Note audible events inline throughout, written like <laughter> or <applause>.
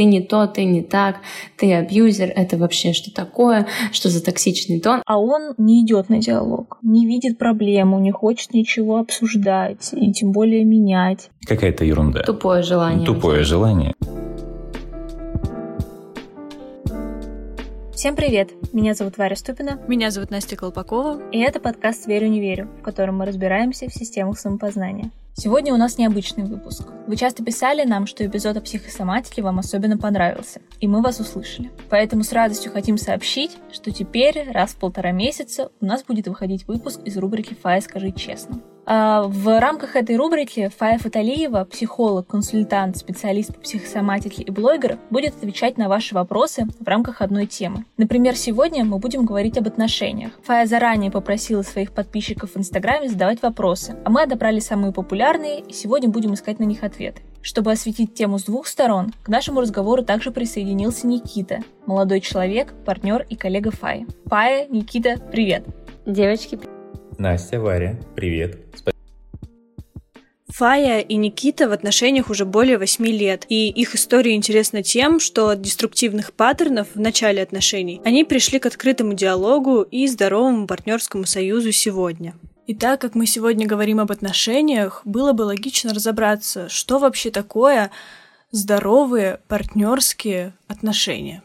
ты не то, ты не так, ты абьюзер, это вообще что такое, что за токсичный тон. А он не идет на диалог, не видит проблему, не хочет ничего обсуждать и тем более менять. Какая-то ерунда. Тупое желание. Тупое желание. Всем привет! Меня зовут Варя Ступина. Меня зовут Настя Колпакова. И это подкаст «Верю, не верю», в котором мы разбираемся в системах самопознания. Сегодня у нас необычный выпуск. Вы часто писали нам, что эпизод о психосоматике вам особенно понравился, и мы вас услышали. Поэтому с радостью хотим сообщить, что теперь раз в полтора месяца у нас будет выходить выпуск из рубрики «Фая, скажи честно». А, в рамках этой рубрики Фая Фаталиева, психолог, консультант, специалист по психосоматике и блогер, будет отвечать на ваши вопросы в рамках одной темы. Например, сегодня мы будем говорить об отношениях. Фая заранее попросила своих подписчиков в Инстаграме задавать вопросы, а мы отобрали самые популярные и сегодня будем искать на них ответы. Чтобы осветить тему с двух сторон, к нашему разговору также присоединился Никита, молодой человек, партнер и коллега Фаи. Фая, Никита, привет! Девочки, Настя, Варя, привет. Фая и Никита в отношениях уже более восьми лет, и их история интересна тем, что от деструктивных паттернов в начале отношений они пришли к открытому диалогу и здоровому партнерскому союзу сегодня. И так как мы сегодня говорим об отношениях, было бы логично разобраться, что вообще такое здоровые партнерские отношения.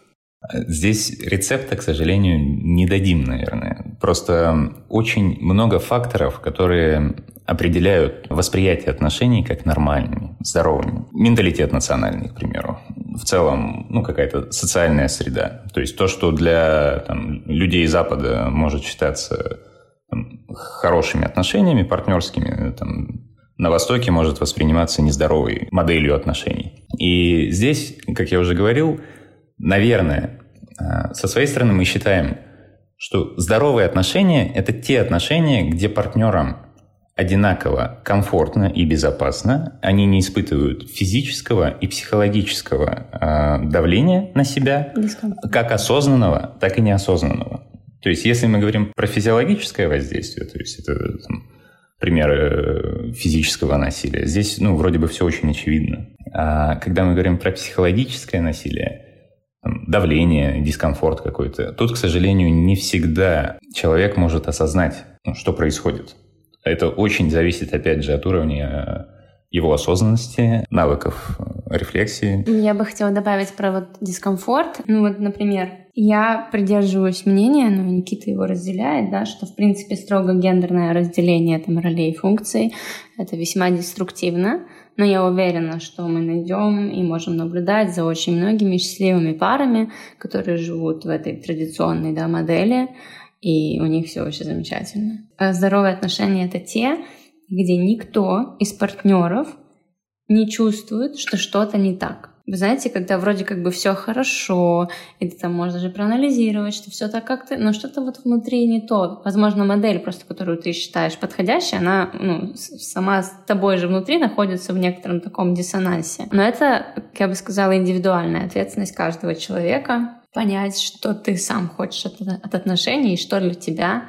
Здесь рецепта, к сожалению, не дадим, наверное. Просто очень много факторов, которые определяют восприятие отношений как нормальными, здоровыми. Менталитет национальный, к примеру. В целом, ну, какая-то социальная среда. То есть то, что для там, людей Запада может считаться там, хорошими отношениями, партнерскими, там, на Востоке может восприниматься нездоровой моделью отношений. И здесь, как я уже говорил, Наверное, э, со своей стороны мы считаем, что здоровые отношения – это те отношения, где партнерам одинаково комфортно и безопасно, они не испытывают физического и психологического э, давления на себя, как осознанного, так и неосознанного. То есть, если мы говорим про физиологическое воздействие, то есть это там, примеры физического насилия, здесь, ну, вроде бы все очень очевидно. А когда мы говорим про психологическое насилие, давление, дискомфорт какой-то. Тут, к сожалению, не всегда человек может осознать, ну, что происходит. Это очень зависит, опять же, от уровня его осознанности, навыков э, рефлексии. Я бы хотела добавить про вот дискомфорт. Ну вот, например, я придерживаюсь мнения, но Никита его разделяет, да, что, в принципе, строго гендерное разделение там, ролей и функций — это весьма деструктивно. Но я уверена, что мы найдем и можем наблюдать за очень многими счастливыми парами, которые живут в этой традиционной да, модели, и у них все вообще замечательно. А здоровые отношения — это те, где никто из партнеров не чувствует, что что-то не так. Вы знаете, когда вроде как бы все хорошо, и ты там можешь даже проанализировать, что все так как ты, но что-то вот внутри не то. Возможно, модель просто, которую ты считаешь подходящей, она ну, сама с тобой же внутри находится в некотором таком диссонансе. Но это, как я бы сказала, индивидуальная ответственность каждого человека понять, что ты сам хочешь от, от отношений и что для тебя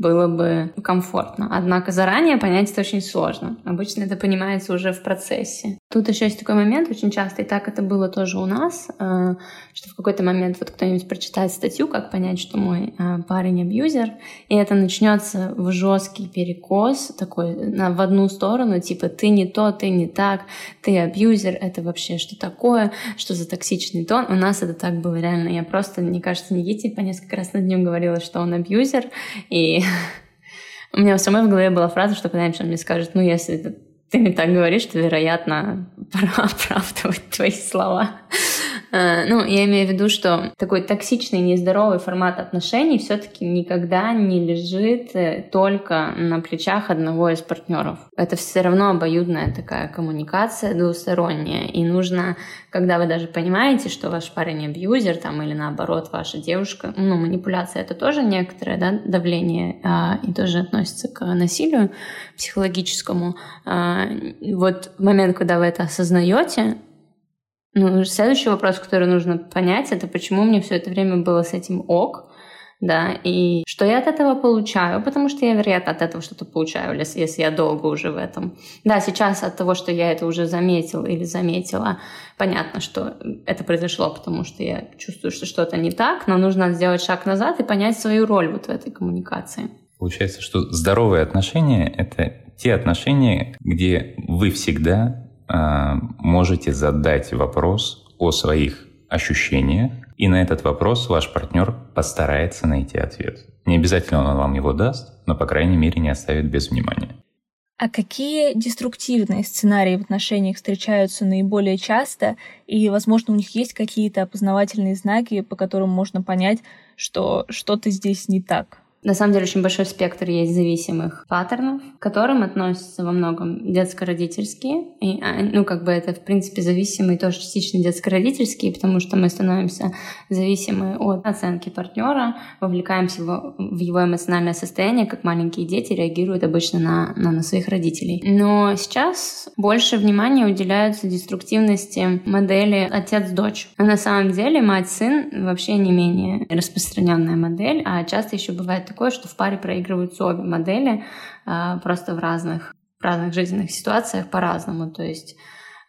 было бы комфортно. Однако заранее понять это очень сложно. Обычно это понимается уже в процессе. Тут еще есть такой момент, очень часто, и так это было тоже у нас, э, что в какой-то момент вот кто-нибудь прочитает статью, как понять, что мой э, парень абьюзер, и это начнется в жесткий перекос такой на, в одну сторону, типа ты не то, ты не так, ты абьюзер, это вообще что такое, что за токсичный тон. У нас это так было реально. Я просто, мне кажется, Никите по несколько раз на дню говорила, что он абьюзер, и у меня у самой в голове была фраза, что когда-нибудь он мне скажет, ну, если ты мне так говоришь, то, вероятно, <laughs> пора оправдывать твои слова. Э, ну, я имею в виду, что такой токсичный, нездоровый формат отношений все-таки никогда не лежит э, только на плечах одного из партнеров. Это все равно обоюдная такая коммуникация двусторонняя. И нужно, когда вы даже понимаете, что ваш парень абьюзер, там, или наоборот, ваша девушка, ну, манипуляция это тоже некоторое да, давление а, и тоже относится к насилию психологическому. А, вот момент, когда вы это осознаете, ну, следующий вопрос, который нужно понять, это почему мне все это время было с этим ок, да, и что я от этого получаю, потому что я, вероятно, от этого что-то получаю, если я долго уже в этом. Да, сейчас от того, что я это уже заметил или заметила, понятно, что это произошло, потому что я чувствую, что что-то не так, но нужно сделать шаг назад и понять свою роль вот в этой коммуникации. Получается, что здоровые отношения — это те отношения, где вы всегда можете задать вопрос о своих ощущениях, и на этот вопрос ваш партнер постарается найти ответ. Не обязательно он вам его даст, но, по крайней мере, не оставит без внимания. А какие деструктивные сценарии в отношениях встречаются наиболее часто, и, возможно, у них есть какие-то опознавательные знаки, по которым можно понять, что что-то здесь не так? На самом деле очень большой спектр есть зависимых паттернов, к которым относятся во многом детско-родительские. И, а, ну, как бы это, в принципе, зависимые тоже частично детско-родительские, потому что мы становимся зависимы от оценки партнера, вовлекаемся в, в его эмоциональное состояние, как маленькие дети реагируют обычно на, на, на своих родителей. Но сейчас больше внимания уделяется деструктивности модели отец-дочь. А на самом деле мать-сын вообще не менее распространенная модель, а часто еще бывает такое, что в паре проигрываются обе модели а, просто в разных, в разных жизненных ситуациях по-разному. То есть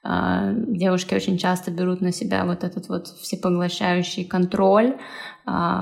а, девушки очень часто берут на себя вот этот вот всепоглощающий контроль,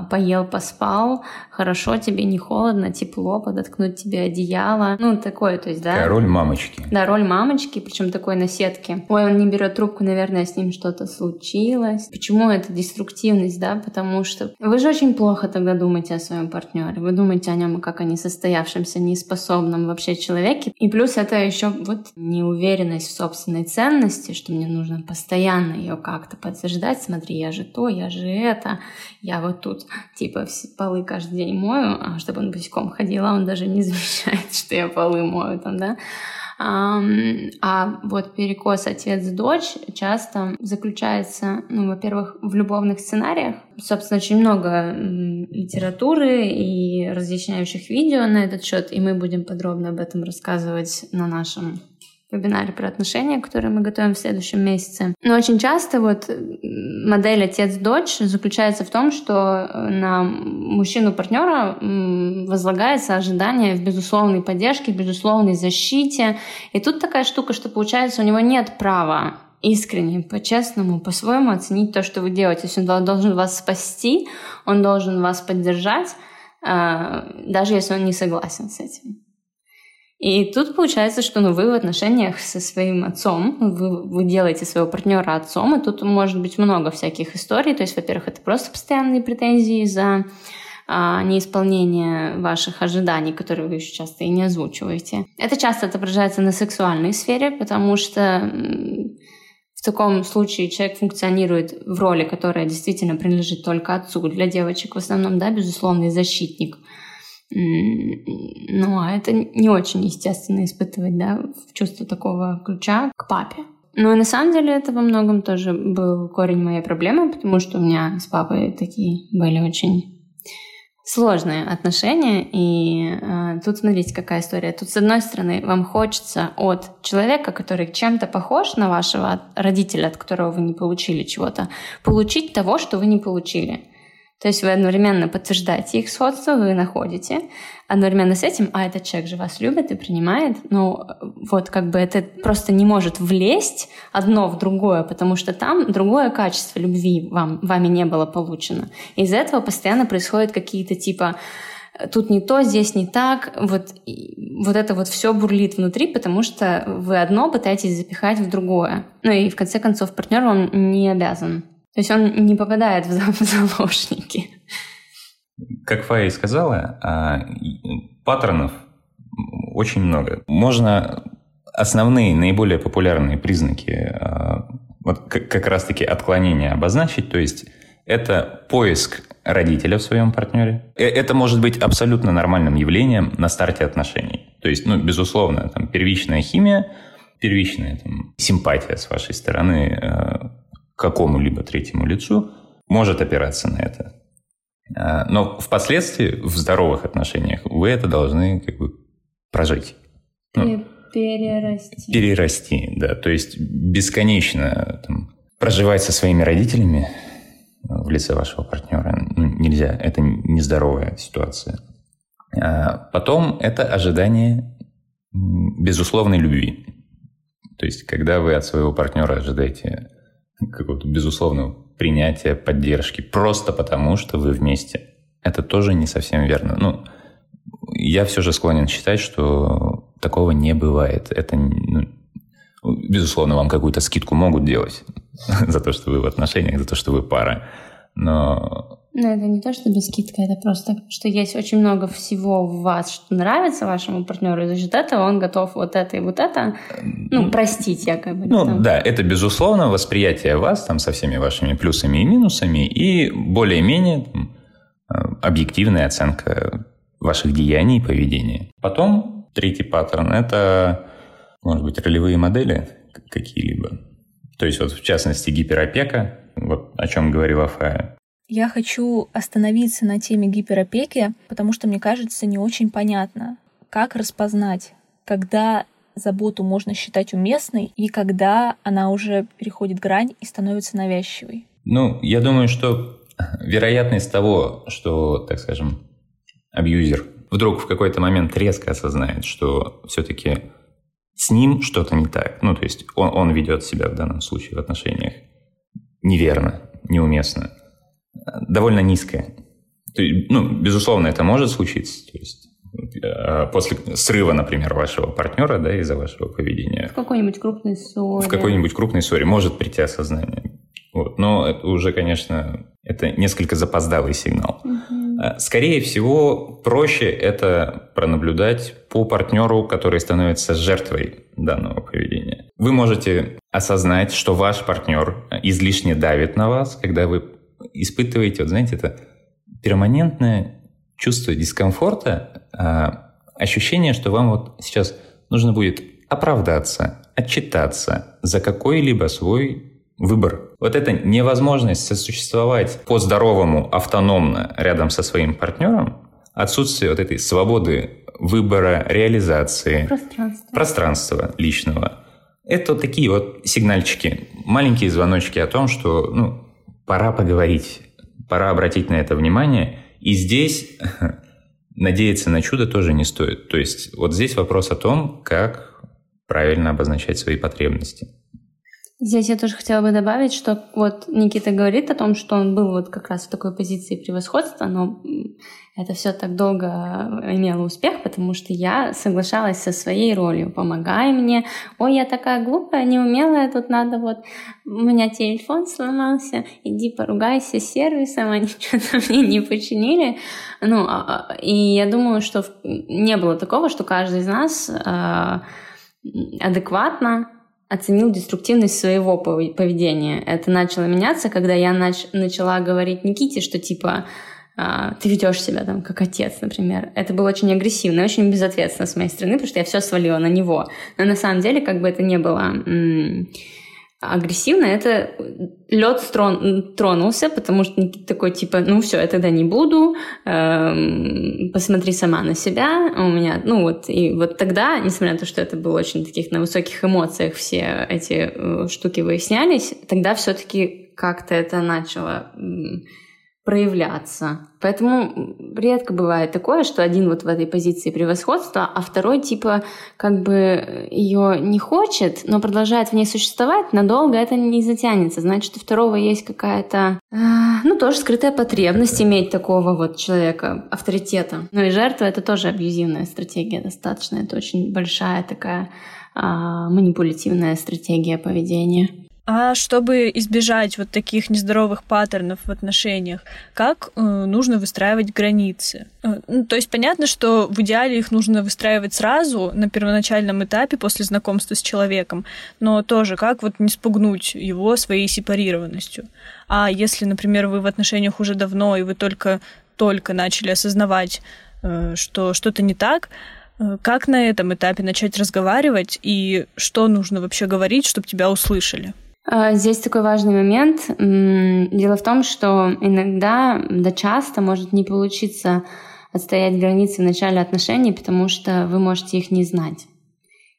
поел, поспал, хорошо, тебе не холодно, тепло, подоткнуть тебе одеяло. Ну, такое, то есть, да. Такая роль мамочки. Да, роль мамочки, причем такой на сетке. Ой, он не берет трубку, наверное, с ним что-то случилось. Почему это деструктивность, да? Потому что вы же очень плохо тогда думаете о своем партнере. Вы думаете о нем как о несостоявшемся, неспособном вообще человеке. И плюс это еще вот неуверенность в собственной ценности, что мне нужно постоянно ее как-то подтверждать. Смотри, я же то, я же это, я вот вот тут, типа, полы каждый день мою, а чтобы он босиком ходил, а он даже не <laughs> замечает, что я полы мою там, да. А, а вот перекос отец-дочь часто заключается, ну, во-первых, в любовных сценариях. Собственно, очень много литературы и разъясняющих видео на этот счет, и мы будем подробно об этом рассказывать на нашем вебинаре про отношения, который мы готовим в следующем месяце. Но очень часто вот модель отец-дочь заключается в том, что э, на мужчину-партнера возлагается ожидание в безусловной поддержке, безусловной защите. И тут такая штука, что получается у него нет права искренне, по-честному, по-своему оценить то, что вы делаете. То есть он должен вас спасти, он должен вас поддержать, э, даже если он не согласен с этим. И тут получается, что ну, вы в отношениях со своим отцом, вы, вы делаете своего партнера отцом, и тут может быть много всяких историй. То есть, во-первых, это просто постоянные претензии за а, неисполнение ваших ожиданий, которые вы еще часто и не озвучиваете. Это часто отображается на сексуальной сфере, потому что в таком случае человек функционирует в роли, которая действительно принадлежит только отцу. Для девочек в основном, да, безусловный защитник – ну, а это не очень естественно испытывать, да, чувство такого ключа к папе. Ну и на самом деле это во многом тоже был корень моей проблемы, потому что у меня с папой такие были очень сложные отношения. И э, тут смотрите, какая история. Тут, с одной стороны, вам хочется от человека, который чем-то похож на вашего родителя, от которого вы не получили чего-то, получить того, что вы не получили. То есть вы одновременно подтверждаете их сходство, вы находите, одновременно с этим, а этот человек же вас любит и принимает, ну вот как бы это просто не может влезть одно в другое, потому что там другое качество любви вам, вами не было получено. Из-за этого постоянно происходят какие-то типа тут не то, здесь не так, вот, вот это вот все бурлит внутри, потому что вы одно пытаетесь запихать в другое. Ну и в конце концов партнер вам не обязан то есть он не попадает в заложники. Как Фая сказала, а, паттернов очень много. Можно основные, наиболее популярные признаки а, вот как раз-таки отклонения обозначить, то есть это поиск родителя в своем партнере. Э, это может быть абсолютно нормальным явлением на старте отношений. То есть, ну, безусловно, там первичная химия, первичная там, симпатия с вашей стороны а, какому-либо третьему лицу, может опираться на это. А, но впоследствии в здоровых отношениях вы это должны как бы прожить. Ну, перерасти. Перерасти, да. То есть бесконечно там, проживать со своими родителями в лице вашего партнера. Ну, нельзя, это нездоровая ситуация. А потом это ожидание безусловной любви. То есть, когда вы от своего партнера ожидаете какого-то безусловного принятия, поддержки, просто потому, что вы вместе, это тоже не совсем верно. Ну, я все же склонен считать, что такого не бывает. Это, ну, безусловно, вам какую-то скидку могут делать <laughs> за то, что вы в отношениях, за то, что вы пара. Но но это не то, что без скидка, это просто, что есть очень много всего в вас, что нравится вашему партнеру, и за счет этого он готов вот это и вот это, ну, простить якобы. Ну, там. да, это, безусловно, восприятие вас там со всеми вашими плюсами и минусами и более-менее э, объективная оценка ваших деяний и поведения. Потом третий паттерн – это, может быть, ролевые модели какие-либо. То есть, вот в частности, гиперопека, вот о чем говорила Фая. Я хочу остановиться на теме гиперопеки, потому что мне кажется не очень понятно, как распознать, когда заботу можно считать уместной и когда она уже переходит грань и становится навязчивой. Ну, я думаю, что вероятность того, что, так скажем, абьюзер вдруг в какой-то момент резко осознает, что все-таки с ним что-то не так. Ну, то есть он, он ведет себя в данном случае в отношениях неверно, неуместно довольно низкая. Ну, безусловно, это может случиться. То есть э, после срыва, например, вашего партнера, да, из-за вашего поведения. В какой-нибудь крупной ссоре. В какой-нибудь крупной ссоре может прийти осознание. Вот. Но это уже, конечно, это несколько запоздалый сигнал. Угу. Скорее всего, проще это пронаблюдать по партнеру, который становится жертвой данного поведения. Вы можете осознать, что ваш партнер излишне давит на вас, когда вы испытываете, вот знаете, это перманентное чувство дискомфорта, а, ощущение, что вам вот сейчас нужно будет оправдаться, отчитаться за какой-либо свой выбор. Вот эта невозможность сосуществовать по-здоровому, автономно рядом со своим партнером, отсутствие вот этой свободы выбора, реализации, пространства, пространства личного. Это вот такие вот сигнальчики, маленькие звоночки о том, что ну, пора поговорить, пора обратить на это внимание. И здесь <laughs> надеяться на чудо тоже не стоит. То есть вот здесь вопрос о том, как правильно обозначать свои потребности. Здесь я тоже хотела бы добавить, что вот Никита говорит о том, что он был вот как раз в такой позиции превосходства, но это все так долго имело успех, потому что я соглашалась со своей ролью. Помогай мне. Ой, я такая глупая, неумелая, тут надо вот... У меня телефон сломался, иди поругайся с сервисом, <laughs> они что-то мне не починили. Ну, а, а, и я думаю, что не было такого, что каждый из нас а, адекватно оценил деструктивность своего поведения. Это начало меняться, когда я нач- начала говорить Никите, что типа ты ведешь себя там как отец, например. Это было очень агрессивно, очень безответственно с моей стороны, потому что я все свалила на него. Но на самом деле, как бы это не было агрессивно, это лед строн, тронулся, потому что Никита такой типа, ну все, я тогда не буду, эм, посмотри сама на себя, у меня, ну вот, и вот тогда, несмотря на то, что это было очень таких на высоких эмоциях, все эти э, штуки выяснялись, тогда все-таки как-то это начало проявляться. Поэтому редко бывает такое, что один вот в этой позиции превосходства, а второй типа как бы ее не хочет, но продолжает в ней существовать, надолго это не затянется. Значит, у второго есть какая-то, э, ну, тоже скрытая потребность иметь такого вот человека, авторитета. Ну и жертва — это тоже абьюзивная стратегия достаточно. Это очень большая такая э, манипулятивная стратегия поведения. А чтобы избежать вот таких нездоровых паттернов в отношениях, как э, нужно выстраивать границы? Э, ну, то есть понятно, что в идеале их нужно выстраивать сразу на первоначальном этапе после знакомства с человеком, но тоже как вот не спугнуть его своей сепарированностью. А если, например, вы в отношениях уже давно и вы только только начали осознавать, э, что что-то не так, э, как на этом этапе начать разговаривать и что нужно вообще говорить, чтобы тебя услышали? А, здесь такой важный момент. Дело в том, что иногда, да часто может не получиться отстоять границы в начале отношений, потому что вы можете их не знать.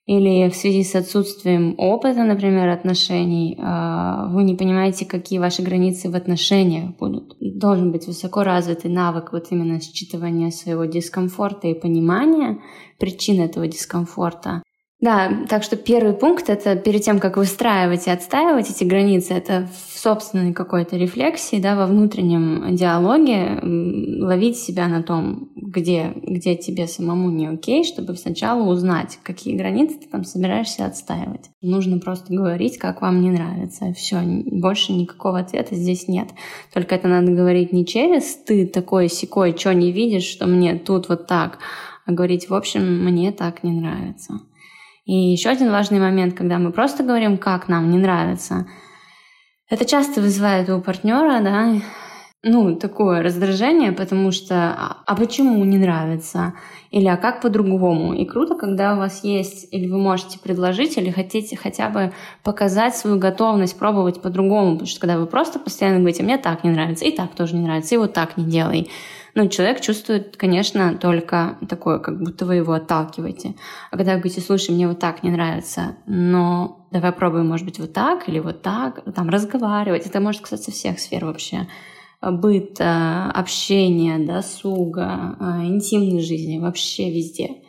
или в связи с отсутствием опыта, например, отношений, а, вы не понимаете, какие ваши границы в отношениях будут. Должен быть высоко развитый навык вот именно считывания своего дискомфорта и понимания причин этого дискомфорта. Да, так что первый пункт — это перед тем, как выстраивать и отстаивать эти границы, это в собственной какой-то рефлексии, да, во внутреннем диалоге ловить себя на том, где, где тебе самому не окей, чтобы сначала узнать, какие границы ты там собираешься отстаивать. Нужно просто говорить, как вам не нравится. Все, больше никакого ответа здесь нет. Только это надо говорить не через «ты такой секой, что не видишь, что мне тут вот так», а говорить «в общем, мне так не нравится». И еще один важный момент, когда мы просто говорим, как нам не нравится, это часто вызывает у партнера, да, ну, такое раздражение, потому что а, а почему не нравится? Или а как по-другому? И круто, когда у вас есть, или вы можете предложить, или хотите хотя бы показать свою готовность пробовать по-другому, потому что когда вы просто постоянно говорите, мне так не нравится, и так тоже не нравится, и вот так не делай, ну, человек чувствует, конечно, только такое, как будто вы его отталкиваете. А когда вы говорите, слушай, мне вот так не нравится, но давай пробуем, может быть, вот так или вот так, там разговаривать. Это может касаться всех сфер вообще быта, общения, досуга, а, интимной жизни, вообще везде.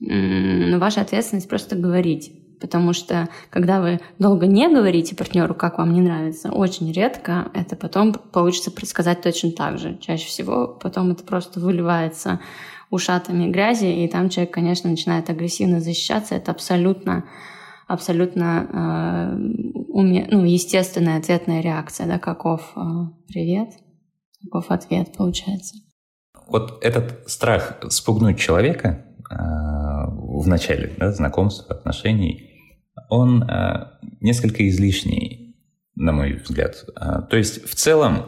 Но ваша ответственность просто говорить. Потому что когда вы долго не говорите партнеру, как вам не нравится, очень редко это потом получится предсказать точно так же. Чаще всего потом это просто выливается ушатами грязи, и там человек, конечно, начинает агрессивно защищаться. Это абсолютно абсолютно э, уме... ну, естественная ответная реакция, да, каков э, привет, каков ответ получается. Вот этот страх спугнуть человека э, в начале да, знакомства, отношений, он э, несколько излишний, на мой взгляд. Э, то есть в целом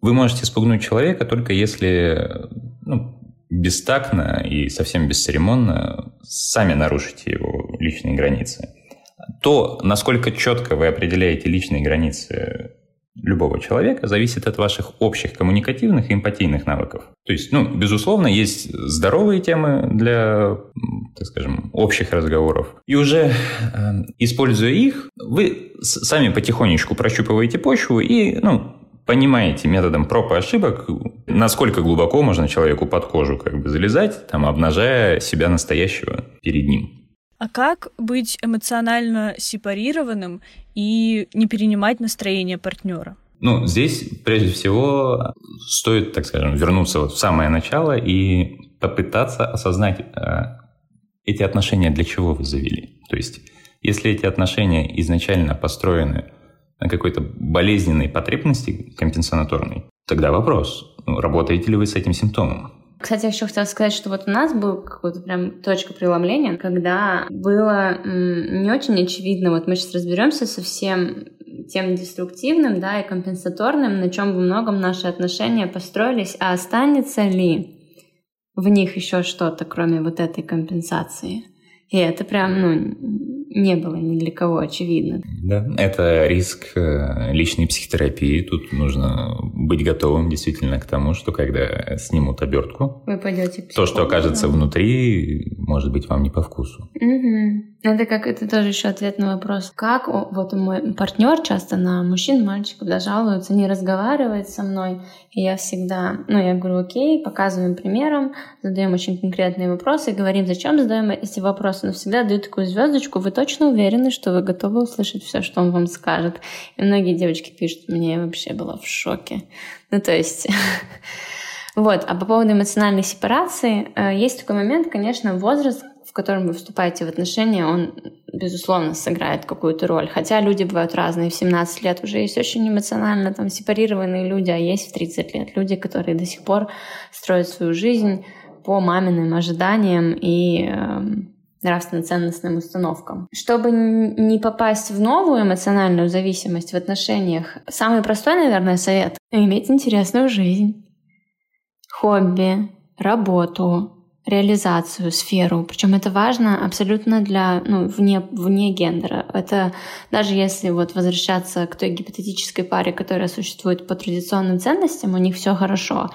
вы можете спугнуть человека только если ну, бестактно и совсем бесцеремонно сами нарушите его личные границы. То, насколько четко вы определяете личные границы любого человека, зависит от ваших общих коммуникативных и эмпатийных навыков. То есть, ну, безусловно, есть здоровые темы для, так скажем, общих разговоров. И уже э, используя их, вы сами потихонечку прощупываете почву и, ну, понимаете методом проб и ошибок, насколько глубоко можно человеку под кожу как бы залезать, там, обнажая себя настоящего перед ним. А как быть эмоционально сепарированным и не перенимать настроение партнера? Ну, здесь, прежде всего, стоит, так скажем, вернуться вот в самое начало и попытаться осознать, э, эти отношения для чего вы завели. То есть, если эти отношения изначально построены на какой-то болезненной потребности компенсаторной, тогда вопрос, ну, работаете ли вы с этим симптомом? Кстати, я еще хотела сказать, что вот у нас был какой-то прям точка преломления, когда было не очень очевидно, вот мы сейчас разберемся со всем тем деструктивным, да, и компенсаторным, на чем во многом наши отношения построились, а останется ли в них еще что-то, кроме вот этой компенсации. И это прям, ну, не было ни для кого очевидно. Да, это риск э, личной психотерапии. Тут нужно быть готовым действительно к тому, что когда снимут обертку, вы пойдете то, что окажется внутри, может быть вам не по вкусу. Угу. Это как это тоже еще ответ на вопрос. Как вот мой партнер часто на мужчин, мальчиков да, жалуется, не разговаривает со мной. И я всегда, ну, я говорю, окей, показываем примером, задаем очень конкретные вопросы, говорим, зачем задаем эти вопросы, но всегда даю такую звездочку, вы точно уверены, что вы готовы услышать все, что он вам скажет. И многие девочки пишут, мне вообще была в шоке. Ну, то есть... <laughs> Вот, а по поводу эмоциональной сепарации, э, есть такой момент, конечно, возраст, котором вы вступаете в отношения, он, безусловно, сыграет какую-то роль. Хотя люди бывают разные. В 17 лет уже есть очень эмоционально там сепарированные люди, а есть в 30 лет люди, которые до сих пор строят свою жизнь по маминым ожиданиям и э, нравственно-ценностным установкам. Чтобы не попасть в новую эмоциональную зависимость в отношениях, самый простой, наверное, совет — иметь интересную жизнь, хобби, работу, реализацию, сферу. Причем это важно абсолютно для, ну, вне, вне гендера. Это даже если вот возвращаться к той гипотетической паре, которая существует по традиционным ценностям, у них все хорошо.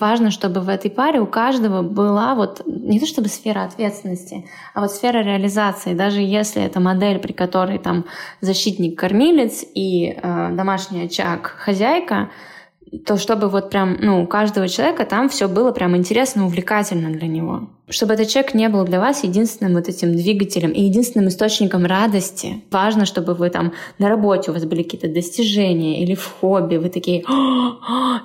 Важно, чтобы в этой паре у каждого была вот не то чтобы сфера ответственности, а вот сфера реализации. Даже если это модель, при которой там защитник-кормилец и э, домашний очаг хозяйка, то чтобы вот прям, ну, у каждого человека там все было прям интересно, увлекательно для него. Чтобы этот человек не был для вас единственным вот этим двигателем и единственным источником радости. Важно, чтобы вы там на работе у вас были какие-то достижения или в хобби, вы такие,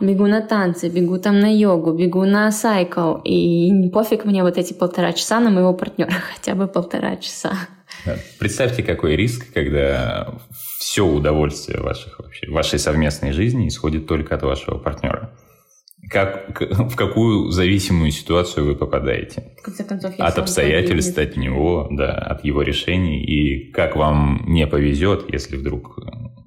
бегу на танцы, бегу там на йогу, бегу на сайкл, и пофиг мне вот эти полтора часа на моего партнера, <laughs> хотя бы полтора часа. Представьте, какой риск, когда все удовольствие ваших, вообще, вашей совместной жизни исходит только от вашего партнера. Как, в какую зависимую ситуацию вы попадаете? В конце концов, от обстоятельств, от него, да, от его решений. И как вам не повезет, если вдруг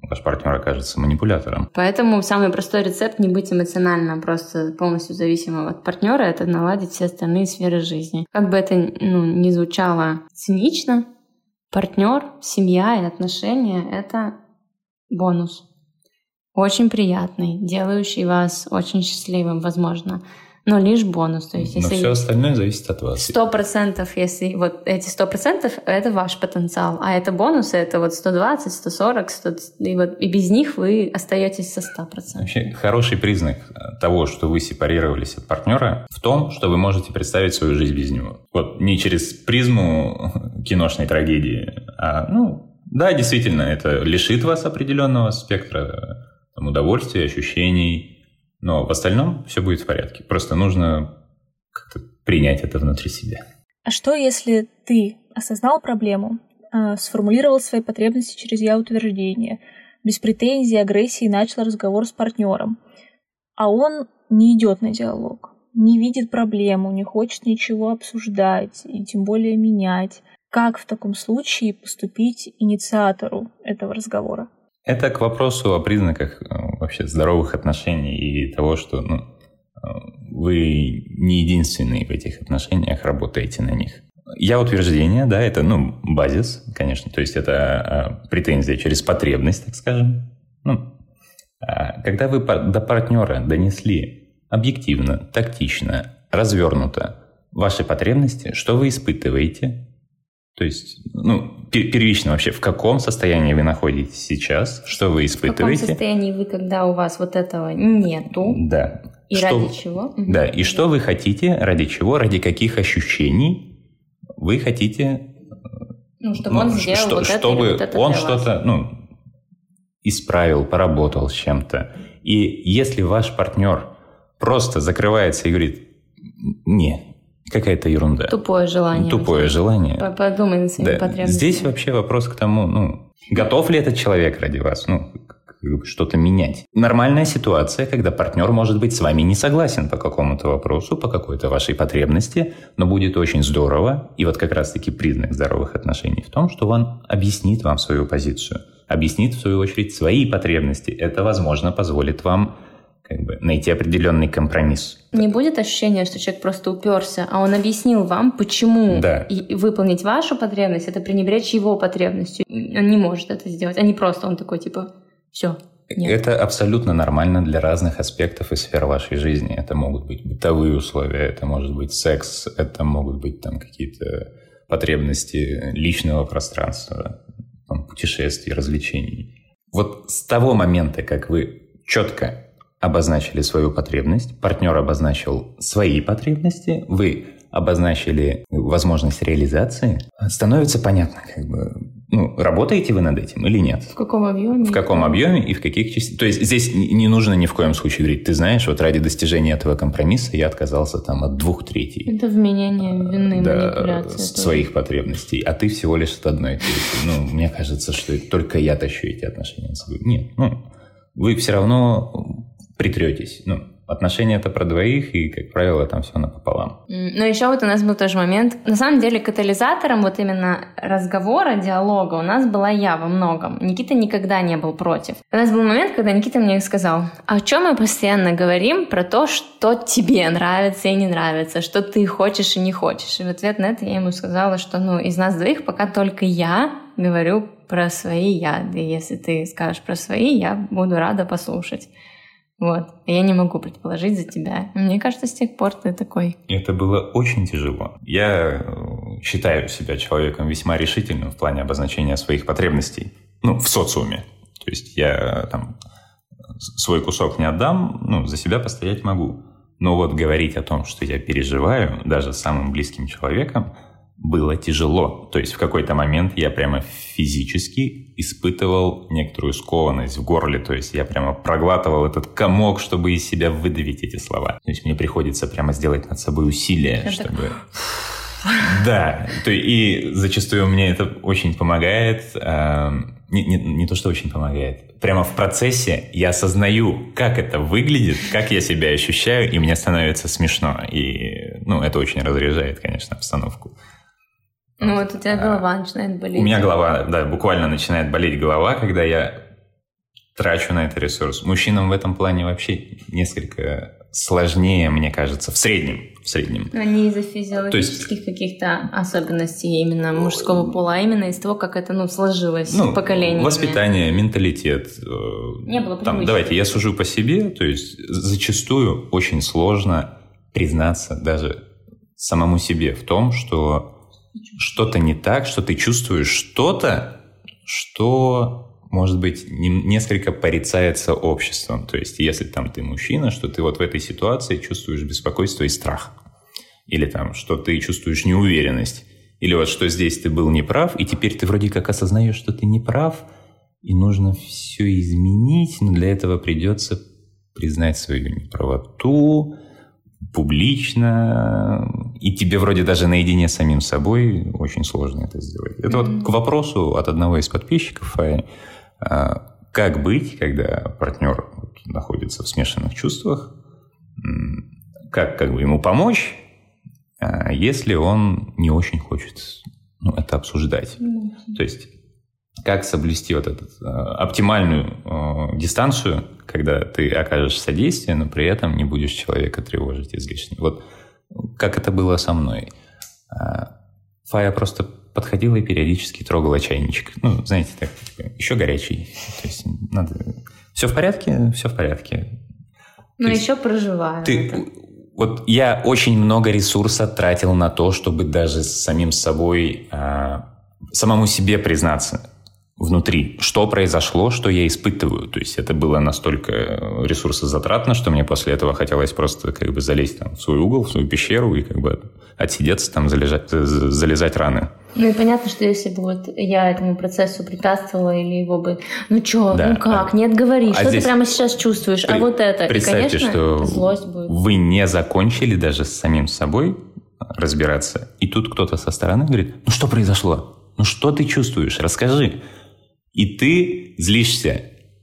ваш партнер окажется манипулятором. Поэтому самый простой рецепт не быть эмоционально просто полностью зависимым от партнера, это наладить все остальные сферы жизни. Как бы это ну, не звучало цинично, Партнер, семья и отношения — это бонус. Очень приятный, делающий вас очень счастливым, возможно но лишь бонус. То есть, если но все остальное зависит от вас. Сто процентов, если вот эти сто процентов, это ваш потенциал, а это бонусы, это вот 120, 140, 100, и, вот, и без них вы остаетесь со 100%. Вообще, хороший признак того, что вы сепарировались от партнера, в том, что вы можете представить свою жизнь без него. Вот не через призму <laughs> киношной трагедии, а, ну, да, действительно, это лишит вас определенного спектра там, удовольствия, ощущений, но в остальном все будет в порядке. Просто нужно как-то принять это внутри себя. А что, если ты осознал проблему, а, сформулировал свои потребности через я-утверждение, без претензий, агрессии начал разговор с партнером, а он не идет на диалог, не видит проблему, не хочет ничего обсуждать и тем более менять. Как в таком случае поступить инициатору этого разговора? Это к вопросу о признаках э, вообще здоровых отношений и того, что ну, э, вы не единственные в этих отношениях, работаете на них. Я утверждение, да, это, ну, базис, конечно, то есть это э, претензия через потребность, так скажем. Ну, а когда вы до партнера донесли объективно, тактично, развернуто ваши потребности, что вы испытываете, то есть, ну, первично вообще, в каком состоянии вы находитесь сейчас, что вы испытываете? В каком состоянии вы, когда у вас вот этого нету? Да. И что, ради чего? Да, и что вы хотите, ради чего, ради каких ощущений вы хотите... Ну, чтобы ну, он сделал что, вот чтобы это, вот это он что-то, ну, исправил, поработал с чем-то. И если ваш партнер просто закрывается и говорит, не, какая-то ерунда. Тупое желание. Тупое желание. Подумай над своими да. потребностями. Здесь вообще вопрос к тому, ну, готов ли этот человек ради вас, ну, что-то менять. Нормальная ситуация, когда партнер может быть с вами не согласен по какому-то вопросу, по какой-то вашей потребности, но будет очень здорово, и вот как раз-таки признак здоровых отношений в том, что он объяснит вам свою позицию, объяснит в свою очередь свои потребности. Это, возможно, позволит вам как бы найти определенный компромисс. Не будет ощущения, что человек просто уперся, а он объяснил вам, почему да. и выполнить вашу потребность это пренебречь его потребностью. Он не может это сделать, а не просто он такой типа все. Нет. Это абсолютно нормально для разных аспектов и сфер вашей жизни. Это могут быть бытовые условия, это может быть секс, это могут быть там какие-то потребности личного пространства, там, путешествий, развлечений. Вот с того момента, как вы четко обозначили свою потребность, партнер обозначил свои потребности, вы обозначили возможность реализации, становится понятно, как бы, ну, работаете вы над этим или нет? В каком объеме? В каком объеме и в каких частях? То есть здесь не нужно ни в коем случае говорить, ты знаешь, вот ради достижения этого компромисса я отказался там от двух третей. Это вменение вины, да, манипуляция. своих потребностей, а ты всего лишь от одной трети. Ну, мне кажется, что только я тащу эти отношения с собой. Нет, ну, вы все равно притретесь. Ну, отношения это про двоих, и, как правило, там все напополам. Но еще вот у нас был тоже момент. На самом деле, катализатором вот именно разговора, диалога у нас была я во многом. Никита никогда не был против. У нас был момент, когда Никита мне сказал, о чем мы постоянно говорим про то, что тебе нравится и не нравится, что ты хочешь и не хочешь. И в ответ на это я ему сказала, что ну из нас двоих пока только я говорю про свои я. И если ты скажешь про свои, я буду рада послушать. Вот. Я не могу предположить за тебя. Мне кажется, с тех пор ты такой. Это было очень тяжело. Я э, считаю себя человеком весьма решительным в плане обозначения своих потребностей. Ну, в социуме. То есть я там свой кусок не отдам, ну, за себя постоять могу. Но вот говорить о том, что я переживаю, даже самым близким человеком, было тяжело. То есть в какой-то момент я прямо физически испытывал некоторую скованность в горле. То есть я прямо проглатывал этот комок, чтобы из себя выдавить эти слова. То есть мне приходится прямо сделать над собой усилие, я чтобы... <laughs> Да, то и зачастую мне это очень помогает. Эм, не, не, не то, что очень помогает. Прямо в процессе я осознаю, как это выглядит, как я себя ощущаю, и мне становится смешно. И, ну, это очень разряжает, конечно, обстановку. Ну вот у тебя а, голова начинает болеть. У меня голова, да, буквально начинает болеть голова, когда я трачу на это ресурс. Мужчинам в этом плане вообще несколько сложнее, мне кажется, в среднем. В среднем. Они из-за физиологических есть, каких-то особенностей именно мужского пола, а именно из того, как это ну, сложилось ну, поколениями. Воспитание, менталитет. Э, Не было Там, Давайте, я сужу по себе, то есть зачастую очень сложно признаться даже самому себе в том, что что-то не так, что ты чувствуешь что-то, что, может быть, несколько порицается обществом. То есть, если там ты мужчина, что ты вот в этой ситуации чувствуешь беспокойство и страх. Или там, что ты чувствуешь неуверенность. Или вот что здесь ты был неправ, и теперь ты вроде как осознаешь, что ты неправ, и нужно все изменить, но для этого придется признать свою неправоту, публично, и тебе вроде даже наедине с самим собой очень сложно это сделать. Это mm-hmm. вот к вопросу от одного из подписчиков, а, как быть, когда партнер находится в смешанных чувствах, как, как бы ему помочь, а, если он не очень хочет ну, это обсуждать. Mm-hmm. То есть как соблюсти вот эту э, оптимальную э, дистанцию, когда ты окажешь содействие, но при этом не будешь человека тревожить излишне. Вот как это было со мной. А, Фая просто подходила и периодически трогала чайничек. Ну, знаете, так, типа, еще горячий. То есть надо... Все в порядке? Все в порядке. Ну, еще проживаю. Ты... Это. Вот я очень много ресурса тратил на то, чтобы даже с самим собой, а, самому себе признаться внутри, что произошло, что я испытываю. То есть это было настолько ресурсозатратно, что мне после этого хотелось просто как бы залезть там, в свой угол, в свою пещеру и как бы отсидеться там, залежать, залезать раны. Ну и понятно, что если бы вот я этому процессу препятствовала или его бы, ну чё, да. ну как, нет, говори, а что ты прямо сейчас чувствуешь, а при... а вот это. Представьте, и, конечно, что злость будет. вы не закончили даже с самим собой разбираться, и тут кто-то со стороны говорит, ну что произошло? Ну что ты чувствуешь? Расскажи. И ты злишься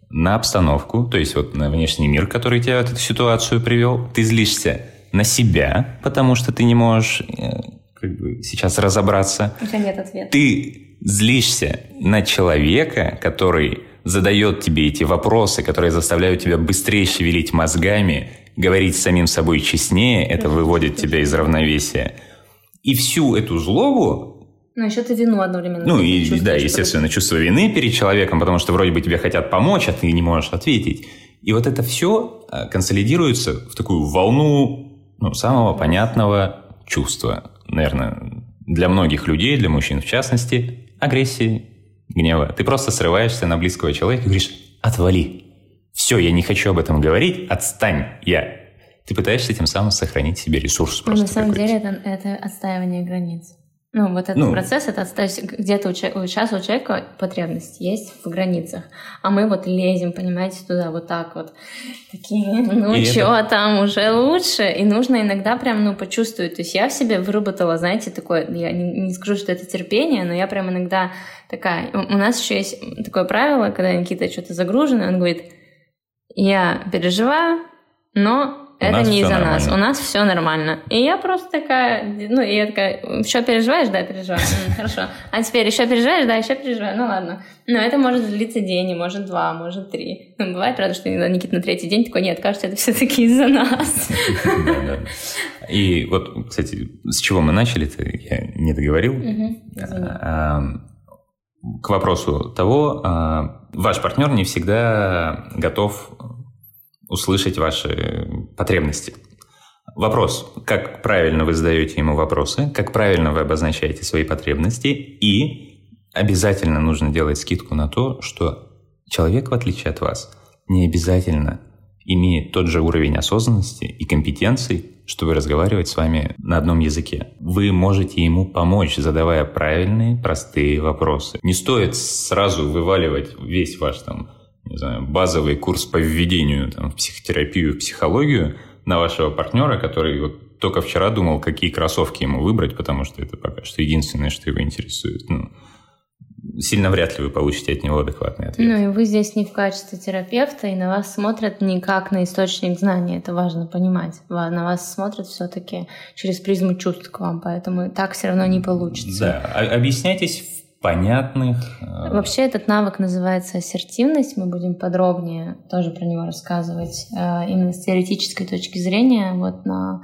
на обстановку, то есть вот на внешний мир, который тебя в эту ситуацию привел. Ты злишься на себя, потому что ты не можешь э, как бы, сейчас разобраться. У тебя нет ответа. Ты злишься на человека, который задает тебе эти вопросы, которые заставляют тебя быстрее шевелить мозгами, говорить с самим собой честнее, это выводит тебя из равновесия. И всю эту злобу ну, еще ты вину одновременно. Ну, и да, естественно, чувство вины перед человеком, потому что вроде бы тебе хотят помочь, а ты не можешь ответить. И вот это все а, консолидируется в такую волну ну, самого понятного чувства, наверное, для многих людей, для мужчин в частности, агрессии, гнева. Ты просто срываешься на близкого человека и говоришь «отвали». Все, я не хочу об этом говорить, отстань, я. Ты пытаешься тем самым сохранить себе ресурс. Ну, на самом деле это, это отстаивание границ. Ну, вот этот ну, процесс, это оставить где-то у, сейчас у человека потребность есть в границах, а мы вот лезем, понимаете, туда вот так вот, такие, <laughs> ну что, это... там уже лучше, и нужно иногда прям, ну, почувствовать, то есть я в себе выработала, знаете, такое, я не, не скажу, что это терпение, но я прям иногда такая, у нас еще есть такое правило, когда Никита что-то загружено, он говорит, я переживаю, но это не из-за нас. У нас все нормально. И я просто такая, ну, и я такая, еще переживаешь? Да, переживаю. <laughs> Хорошо. А теперь еще переживаешь? Да, еще переживаю. Ну ладно. Но это может длиться день, может два, может три. Ну, бывает, правда, что Никита на третий день такой, нет, кажется, это все-таки из-за нас. И вот, кстати, с чего мы начали-то, я не договорил. А, к вопросу того, а, ваш партнер не всегда готов услышать ваши потребности. Вопрос, как правильно вы задаете ему вопросы, как правильно вы обозначаете свои потребности, и обязательно нужно делать скидку на то, что человек, в отличие от вас, не обязательно имеет тот же уровень осознанности и компетенций, чтобы разговаривать с вами на одном языке. Вы можете ему помочь, задавая правильные, простые вопросы. Не стоит сразу вываливать весь ваш там, не знаю, базовый курс по введению там, в психотерапию, в психологию на вашего партнера, который вот только вчера думал, какие кроссовки ему выбрать, потому что это пока что единственное, что его интересует. Ну, сильно вряд ли вы получите от него адекватный ответ. Ну и вы здесь не в качестве терапевта, и на вас смотрят не как на источник знаний, это важно понимать. На вас смотрят все-таки через призму чувств к вам, поэтому так все равно не получится. Да, объясняйтесь в понятных... Э, Вообще этот навык называется ассертивность, мы будем подробнее тоже про него рассказывать э, именно с теоретической точки зрения, вот на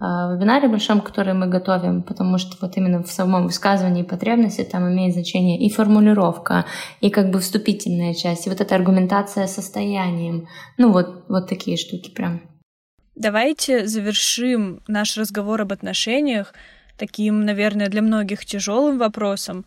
а, вебинаре большом, который мы готовим, потому что вот именно в самом высказывании потребности там имеет значение и формулировка, и как бы вступительная часть, и вот эта аргументация состоянием. Ну вот, вот такие штуки прям. Давайте завершим наш разговор об отношениях таким, наверное, для многих тяжелым вопросом.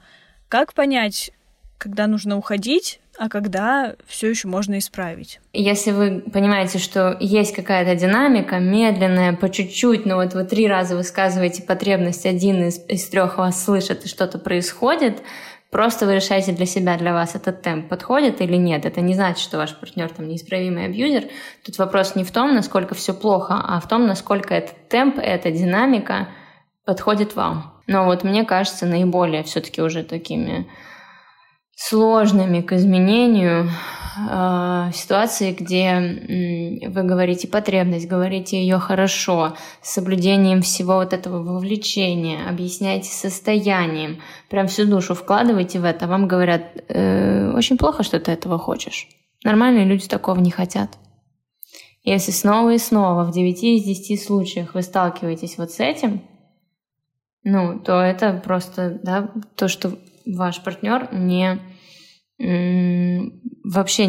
Как понять, когда нужно уходить, а когда все еще можно исправить. Если вы понимаете, что есть какая-то динамика, медленная, по чуть-чуть, но вот вы три раза высказываете потребность, один из, из трех вас слышит и что-то происходит, просто вы решаете для себя, для вас этот темп подходит или нет. Это не значит, что ваш партнер там неисправимый абьюзер. Тут вопрос не в том, насколько все плохо, а в том, насколько этот темп, эта динамика подходит вам. Но вот мне кажется, наиболее все-таки уже такими сложными к изменению э, ситуации, где вы говорите потребность, говорите ее хорошо, с соблюдением всего вот этого вовлечения, объясняете состоянием, прям всю душу вкладываете в это, вам говорят, э, очень плохо, что ты этого хочешь. Нормальные люди такого не хотят. Если снова и снова в 9 из 10 случаях вы сталкиваетесь вот с этим, ну, то это просто, да, то, что ваш партнер не вообще,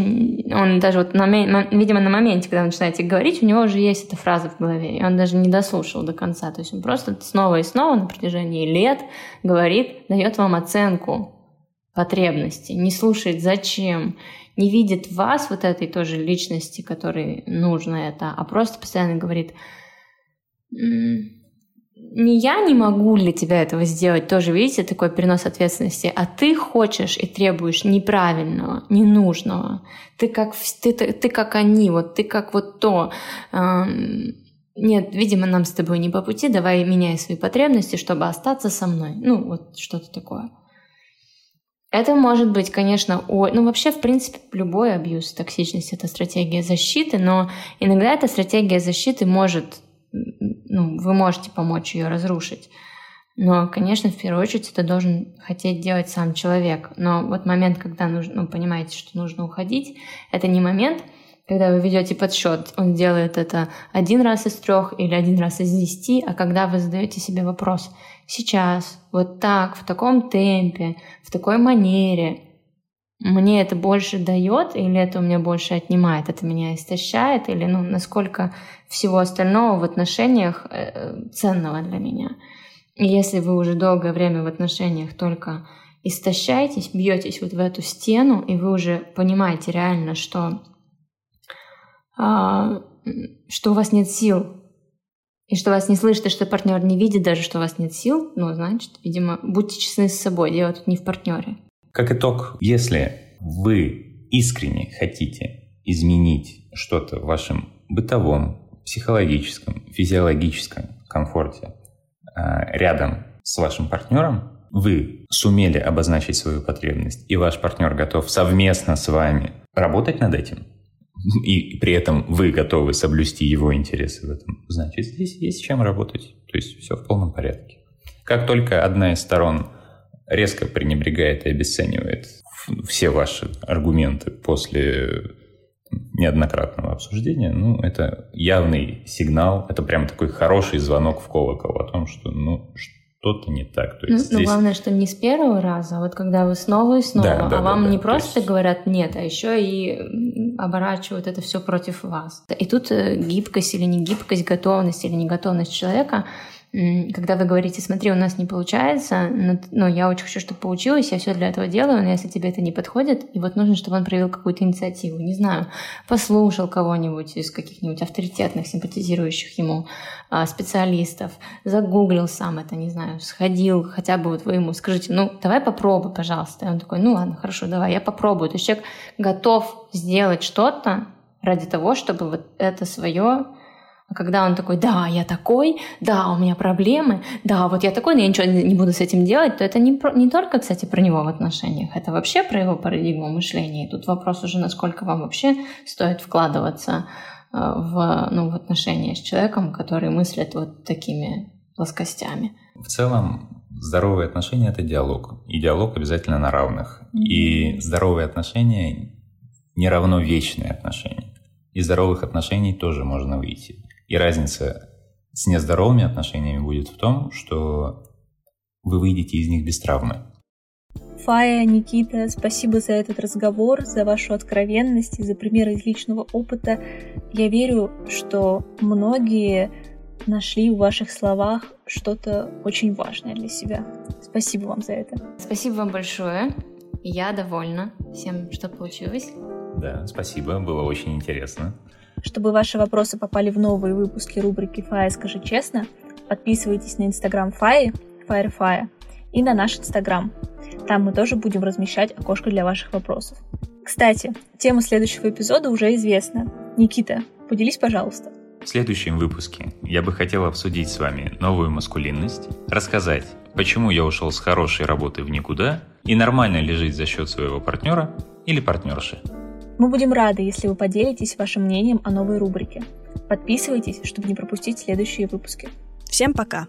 он даже вот, на, видимо, на моменте, когда вы начинаете говорить, у него уже есть эта фраза в голове, и он даже не дослушал до конца. То есть он просто снова и снова на протяжении лет говорит, дает вам оценку потребности, не слушает зачем, не видит вас, вот этой тоже личности, которой нужно это, а просто постоянно говорит, не я не могу для тебя этого сделать, тоже, видите, такой перенос ответственности, а ты хочешь и требуешь неправильного, ненужного. Ты как, ты, ты, ты как они, вот ты как вот то. Нет, видимо, нам с тобой не по пути, давай меняй свои потребности, чтобы остаться со мной. Ну, вот что-то такое. Это может быть, конечно, о... ну вообще, в принципе, любой абьюз, токсичность — это стратегия защиты, но иногда эта стратегия защиты может ну, вы можете помочь ее разрушить. Но, конечно, в первую очередь это должен хотеть делать сам человек. Но вот момент, когда нужно, ну, понимаете, что нужно уходить, это не момент, когда вы ведете подсчет, он делает это один раз из трех или один раз из десяти, а когда вы задаете себе вопрос, сейчас, вот так, в таком темпе, в такой манере, мне это больше дает или это у меня больше отнимает, это меня истощает или ну, насколько всего остального в отношениях э, ценного для меня. И если вы уже долгое время в отношениях только истощаетесь, бьетесь вот в эту стену, и вы уже понимаете реально, что, а, что у вас нет сил, и что вас не слышит, и что партнер не видит даже, что у вас нет сил, ну, значит, видимо, будьте честны с собой, дело тут не в партнере. Как итог, если вы искренне хотите изменить что-то в вашем бытовом, психологическом, физиологическом комфорте а, рядом с вашим партнером, вы сумели обозначить свою потребность, и ваш партнер готов совместно с вами работать над этим, и при этом вы готовы соблюсти его интересы в этом, значит, здесь есть чем работать. То есть все в полном порядке. Как только одна из сторон резко пренебрегает и обесценивает все ваши аргументы после неоднократного обсуждения, ну, это явный сигнал, это прям такой хороший звонок в колокол о том, что, ну, что-то не так. То есть ну, здесь... Но главное, что не с первого раза, а вот когда вы снова и снова, да, да, а вам да, не просто есть... говорят нет, а еще и оборачивают это все против вас. И тут э, гибкость или не гибкость, готовность или не готовность человека — когда вы говорите, смотри, у нас не получается, но, ну, я очень хочу, чтобы получилось, я все для этого делаю, но если тебе это не подходит, и вот нужно, чтобы он проявил какую-то инициативу, не знаю, послушал кого-нибудь из каких-нибудь авторитетных, симпатизирующих ему а, специалистов, загуглил сам это, не знаю, сходил, хотя бы вот вы ему скажите, ну, давай попробуй, пожалуйста. И он такой, ну ладно, хорошо, давай, я попробую. То есть человек готов сделать что-то ради того, чтобы вот это свое а когда он такой, да, я такой, да, у меня проблемы, да, вот я такой, но я ничего не буду с этим делать, то это не, про, не только, кстати, про него в отношениях, это вообще про его парадигму мышления. И тут вопрос уже, насколько вам вообще стоит вкладываться э, в, ну, в отношения с человеком, который мыслит вот такими плоскостями. В целом, здоровые отношения — это диалог. И диалог обязательно на равных. Mm-hmm. И здоровые отношения не равно вечные отношения. Из здоровых отношений тоже можно выйти. И разница с нездоровыми отношениями будет в том, что вы выйдете из них без травмы. Фая, Никита, спасибо за этот разговор, за вашу откровенность и за примеры из личного опыта. Я верю, что многие нашли в ваших словах что-то очень важное для себя. Спасибо вам за это. Спасибо вам большое. Я довольна всем, что получилось. Да, спасибо, было очень интересно. Чтобы ваши вопросы попали в новые выпуски рубрики «Фая, скажи честно», подписывайтесь на инстаграм Фаи, Фаерфая, и на наш инстаграм. Там мы тоже будем размещать окошко для ваших вопросов. Кстати, тема следующего эпизода уже известна. Никита, поделись, пожалуйста. В следующем выпуске я бы хотел обсудить с вами новую маскулинность, рассказать, почему я ушел с хорошей работы в никуда и нормально ли жить за счет своего партнера или партнерши. Мы будем рады, если вы поделитесь вашим мнением о новой рубрике. Подписывайтесь, чтобы не пропустить следующие выпуски. Всем пока!